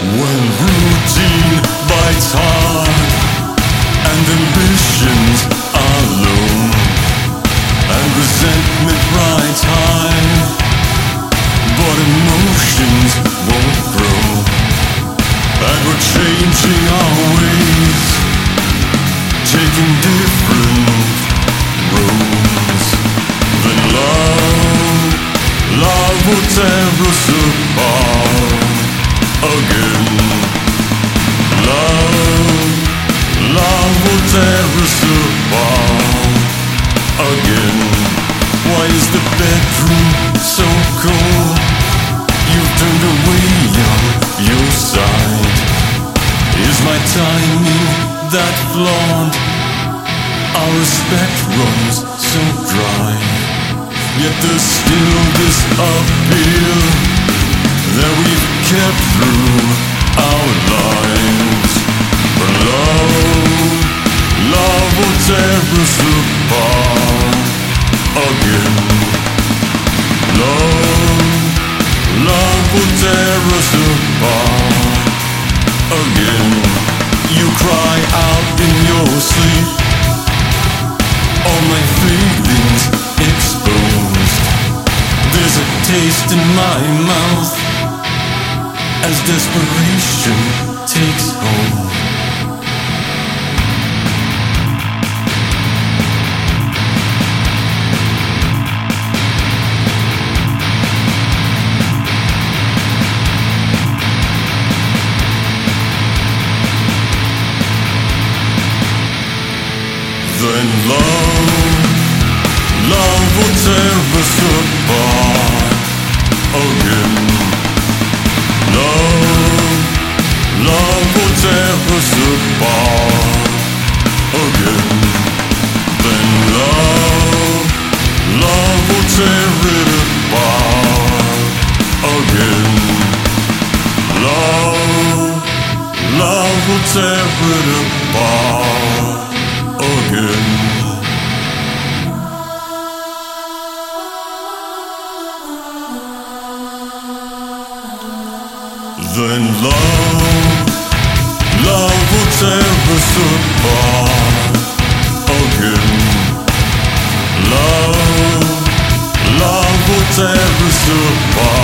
When routine bites hard and ambitions are low and resentment rides high, but emotions won't grow, and we're changing our ways, taking different roads. Then love, love will tear us again. Love, love will tear us apart again. Why is the bedroom so cold? You've turned away on your side. Is my timing that flawed? Our respect runs so dry. Yet there's still this appeal taste in my mouth as desperation takes hold. Then love, love will tear us apart Then love, love will tear us apart will